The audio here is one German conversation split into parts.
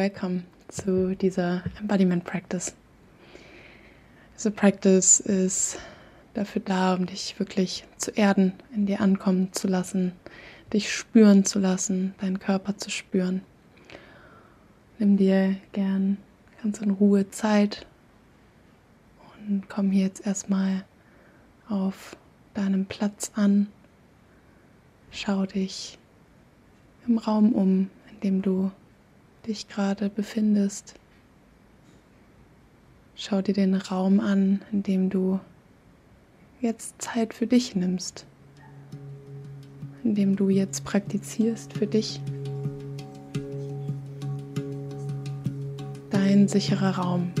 welcome zu dieser Embodiment Practice. Diese Practice ist dafür da, um dich wirklich zu erden, in dir ankommen zu lassen, dich spüren zu lassen, deinen Körper zu spüren. Nimm dir gern ganz in Ruhe Zeit und komm hier jetzt erstmal auf deinem Platz an. Schau dich im Raum um, in dem du dich gerade befindest. Schau dir den Raum an, in dem du jetzt Zeit für dich nimmst, in dem du jetzt praktizierst für dich. Dein sicherer Raum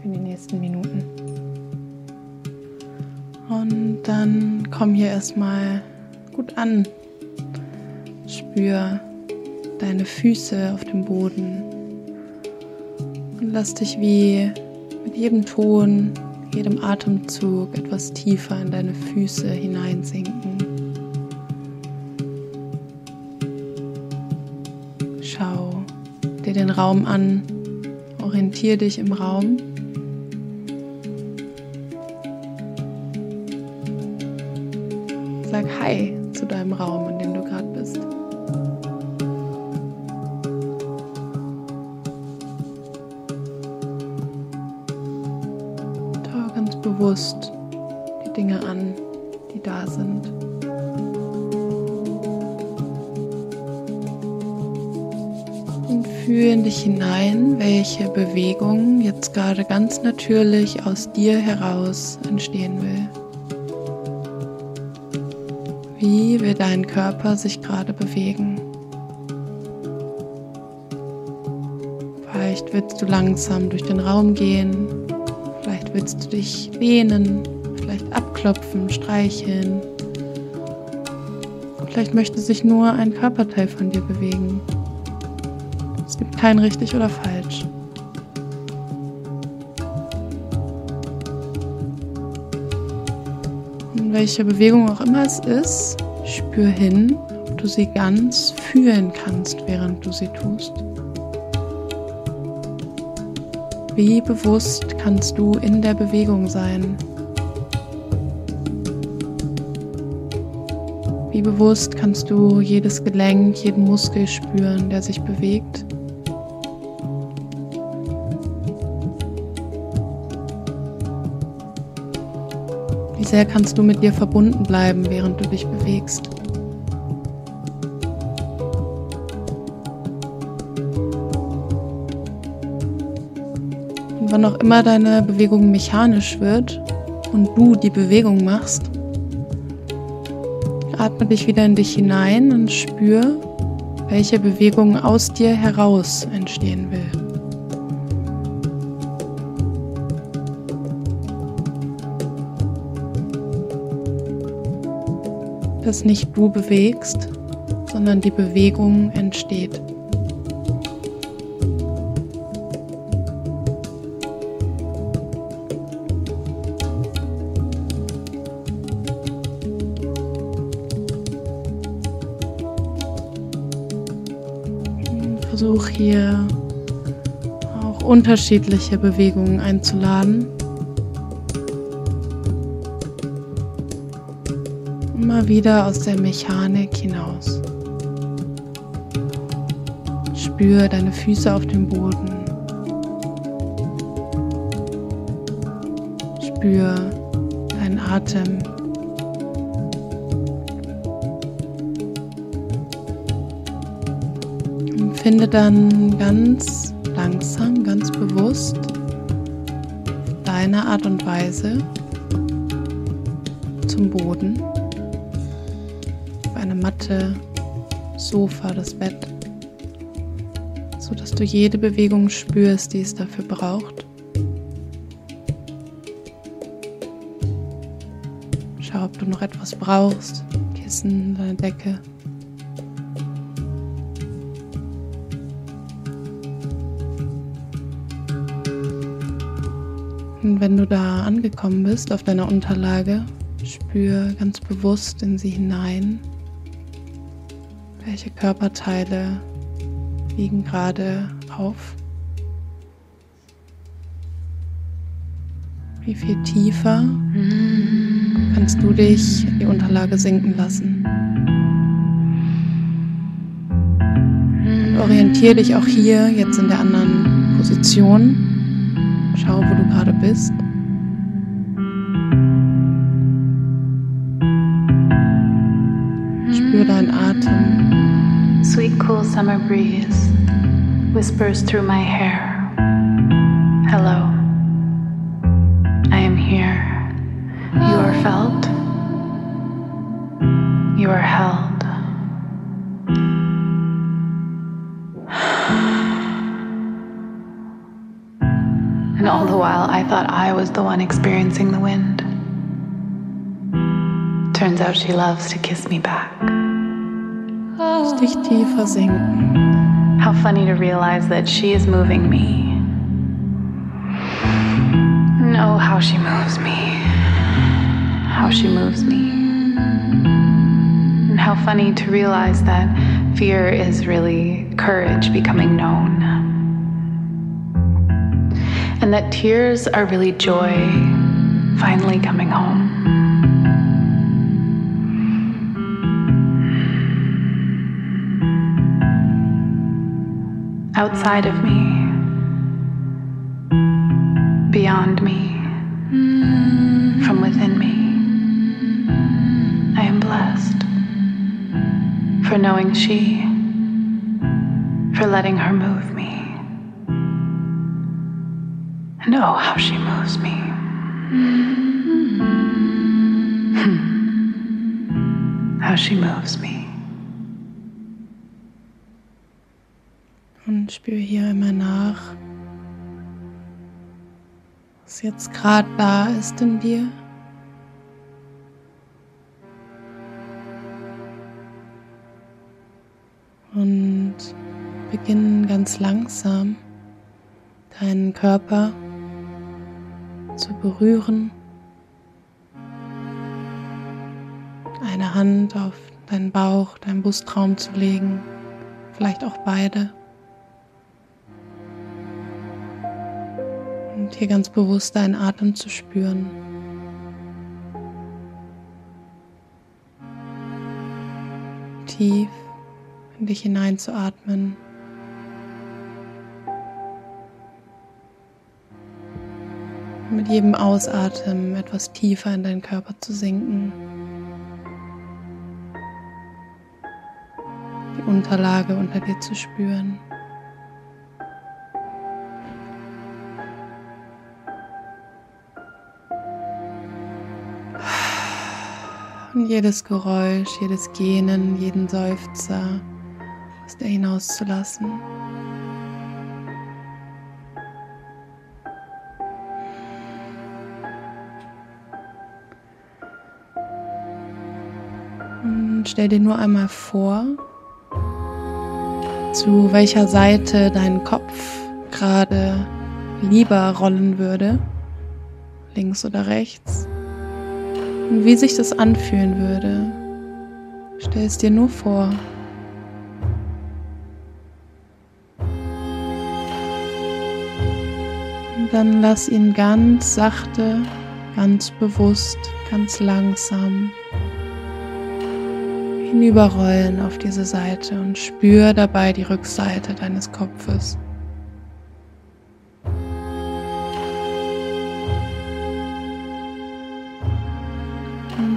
für die nächsten Minuten. Und dann komm hier erstmal gut an. Spür deine Füße auf dem Boden und lass dich wie mit jedem Ton, jedem Atemzug etwas tiefer in deine Füße hineinsinken. Schau dir den Raum an, orientiere dich im Raum. Sag Hi zu deinem Raum, in dem du gerade bist. Bewusst die Dinge an, die da sind. Und fühle in dich hinein, welche Bewegung jetzt gerade ganz natürlich aus dir heraus entstehen will. Wie will dein Körper sich gerade bewegen? Vielleicht willst du langsam durch den Raum gehen willst du dich lehnen, vielleicht abklopfen, streicheln. Vielleicht möchte sich nur ein Körperteil von dir bewegen. Es gibt kein richtig oder falsch. Und welche Bewegung auch immer es ist, spür hin, ob du sie ganz fühlen kannst, während du sie tust. Wie bewusst kannst du in der Bewegung sein? Wie bewusst kannst du jedes Gelenk, jeden Muskel spüren, der sich bewegt? Wie sehr kannst du mit dir verbunden bleiben, während du dich bewegst? Wann auch immer deine Bewegung mechanisch wird und du die Bewegung machst, atme dich wieder in dich hinein und spür, welche Bewegung aus dir heraus entstehen will. Dass nicht du bewegst, sondern die Bewegung entsteht. Versuch hier auch unterschiedliche Bewegungen einzuladen. Immer wieder aus der Mechanik hinaus. Spür deine Füße auf dem Boden. Spür deinen Atem. Finde dann ganz langsam, ganz bewusst deine Art und Weise zum Boden, auf eine Matte, Sofa, das Bett, so dass du jede Bewegung spürst, die es dafür braucht. Schau, ob du noch etwas brauchst, Kissen, deine Decke. Und wenn du da angekommen bist auf deiner Unterlage, spür ganz bewusst in sie hinein, welche Körperteile liegen gerade auf. Wie viel tiefer kannst du dich in die Unterlage sinken lassen? Und orientiere dich auch hier jetzt in der anderen Position. Schau, wo du gerade bist. Spür mm. deinen Atem. Sweet cool summer breeze whispers through my hair. Hello. Experiencing the wind. Turns out she loves to kiss me back. Dich tiefer sinken. How funny to realize that she is moving me. Oh, how she moves me. How she moves me. And how funny to realize that fear is really courage becoming known. And that tears are really joy finally coming home. outside of me, beyond me, from within me. I am blessed for knowing she, for letting her move me. And oh, how she moves me. how she moves me. Und spür hier immer nach, was jetzt gerade da ist in dir. Und beginnen ganz langsam deinen Körper zu berühren. Eine Hand auf deinen Bauch, deinen Brustraum zu legen, vielleicht auch beide. Und hier ganz bewusst deinen Atem zu spüren. Tief in dich hineinzuatmen. Mit jedem Ausatmen etwas tiefer in deinen Körper zu sinken. Die Unterlage unter dir zu spüren. Und jedes Geräusch, jedes Gähnen, jeden Seufzer aus dir hinauszulassen. Stell dir nur einmal vor, zu welcher Seite dein Kopf gerade lieber rollen würde, links oder rechts. Und wie sich das anfühlen würde. Stell es dir nur vor. Und dann lass ihn ganz sachte, ganz bewusst, ganz langsam hinüberrollen auf diese Seite und spür dabei die Rückseite deines Kopfes.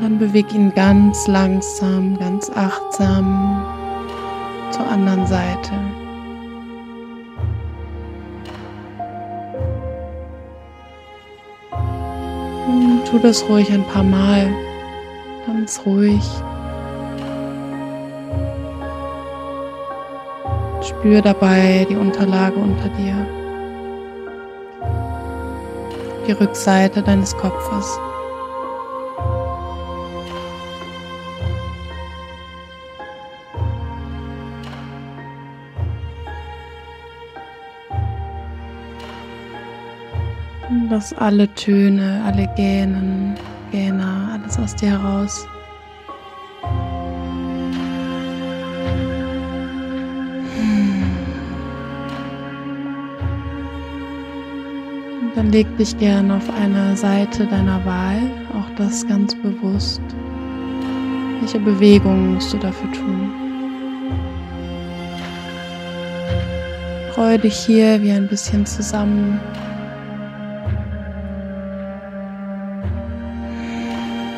dann beweg ihn ganz langsam, ganz achtsam zur anderen Seite. Und tu das ruhig ein paar Mal, ganz ruhig. Spür dabei die Unterlage unter dir, die Rückseite deines Kopfes. Lass alle Töne, alle Gähnen, Gähner, alles aus dir heraus. Dann leg dich gern auf eine Seite deiner Wahl, auch das ganz bewusst. Welche Bewegungen musst du dafür tun? Roll dich hier wie ein bisschen zusammen.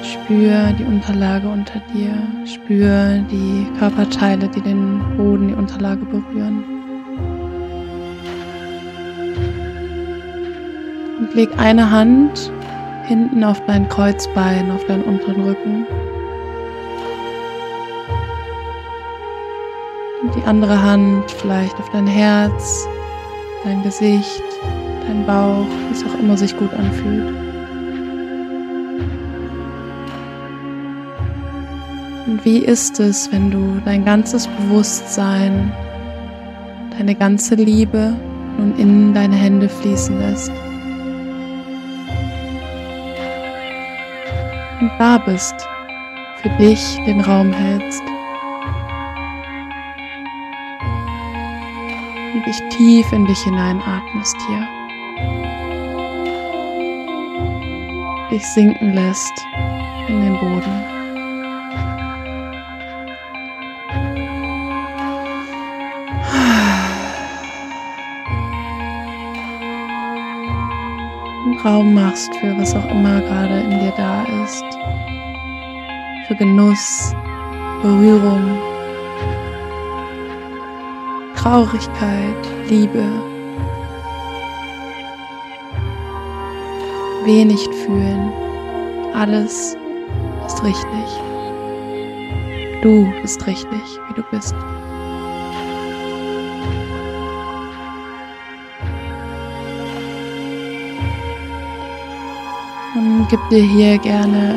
Spür die Unterlage unter dir. Spür die Körperteile, die den Boden, die Unterlage berühren. Leg eine Hand hinten auf dein Kreuzbein, auf deinen unteren Rücken. Und die andere Hand vielleicht auf dein Herz, dein Gesicht, dein Bauch, wie es auch immer sich gut anfühlt. Und wie ist es, wenn du dein ganzes Bewusstsein, deine ganze Liebe nun in deine Hände fließen lässt? Und da bist, für dich den Raum hältst. Und dich tief in dich hineinatmest hier. Dich sinken lässt in den Boden. Raum machst für was auch immer gerade in dir da ist. Für Genuss, Berührung, Traurigkeit, Liebe. Wenig fühlen. Alles ist richtig. Du bist richtig, wie du bist. Gib dir hier gerne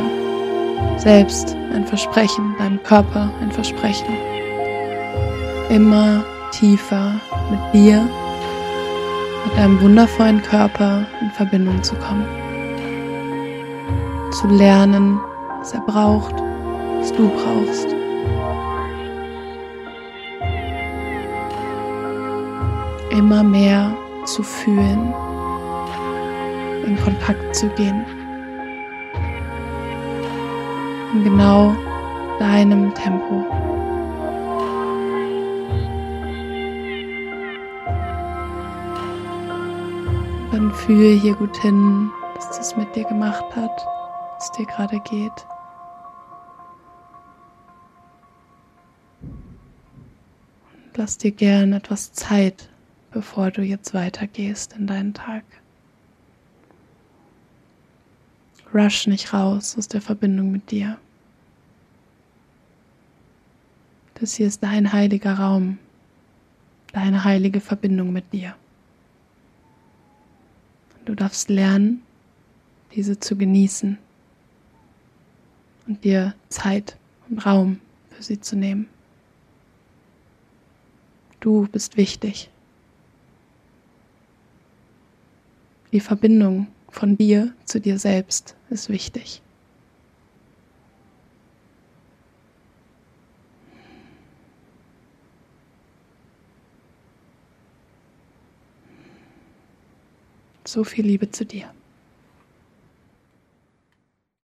selbst ein Versprechen, deinem Körper ein Versprechen. Immer tiefer mit dir, mit deinem wundervollen Körper in Verbindung zu kommen. Zu lernen, was er braucht, was du brauchst. Immer mehr zu fühlen, in Kontakt zu gehen in genau deinem Tempo. Dann fühle hier gut hin, was das mit dir gemacht hat, was dir gerade geht. lass dir gern etwas Zeit, bevor du jetzt weitergehst in deinen Tag. Rush nicht raus aus der Verbindung mit dir. Das hier ist dein heiliger Raum, deine heilige Verbindung mit dir. Du darfst lernen, diese zu genießen und dir Zeit und Raum für sie zu nehmen. Du bist wichtig. Die Verbindung von dir zu dir selbst ist wichtig. So viel Liebe zu dir.